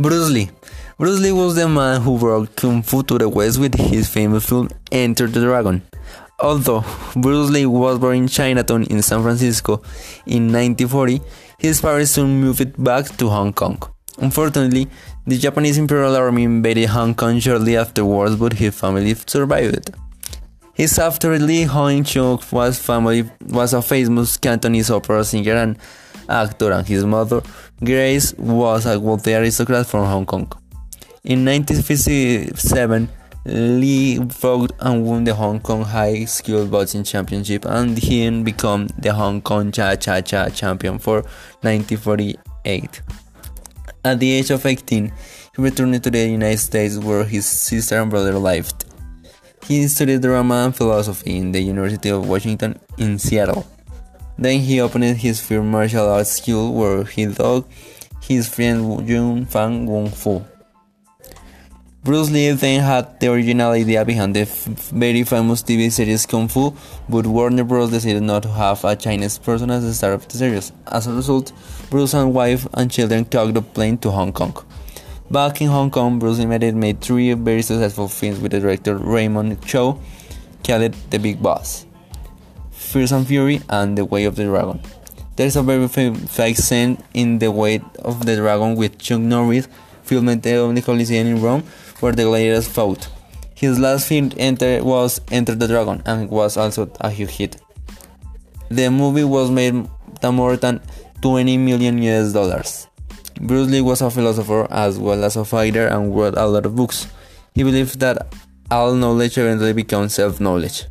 Bruce Lee. Bruce Lee was the man who brought Kung Fu to the West with his famous film Enter the Dragon. Although Bruce Lee was born in Chinatown in San Francisco in 1940, his parents soon moved back to Hong Kong. Unfortunately, the Japanese Imperial Army invaded Hong Kong shortly afterwards, but his family survived. His after Lee Hong Chung was family was a famous Cantonese opera singer and actor, and his mother Grace was a wealthy aristocrat from Hong Kong. In 1957, Lee fought and won the Hong Kong High School Boxing Championship and he became the Hong Kong Cha Cha Cha champion for 1948. At the age of 18, he returned to the United States where his sister and brother lived. He studied drama and philosophy in the University of Washington in Seattle. Then he opened his first martial arts school where he taught his friend Jun Fan Wong Fu. Bruce Lee then had the original idea behind the very famous TV series Kung Fu, but Warner Bros. decided not to have a Chinese person as the star of the series. As a result, Bruce and wife and children took the plane to Hong Kong. Back in Hong Kong, Bruce Lee made three very successful films with the director Raymond Chow, called The Big Boss, Fist of Fury, and The Way of the Dragon. There is a very famous scene in The Way of the Dragon with Chuck Norris, filmed at the Coliseum in Rome, where the gladiators fought. His last film enter, was Enter the Dragon and was also a huge hit. The movie was made more than 20 million US dollars. Bruce Lee was a philosopher as well as a fighter and wrote a lot of books. He believed that all knowledge eventually becomes self knowledge.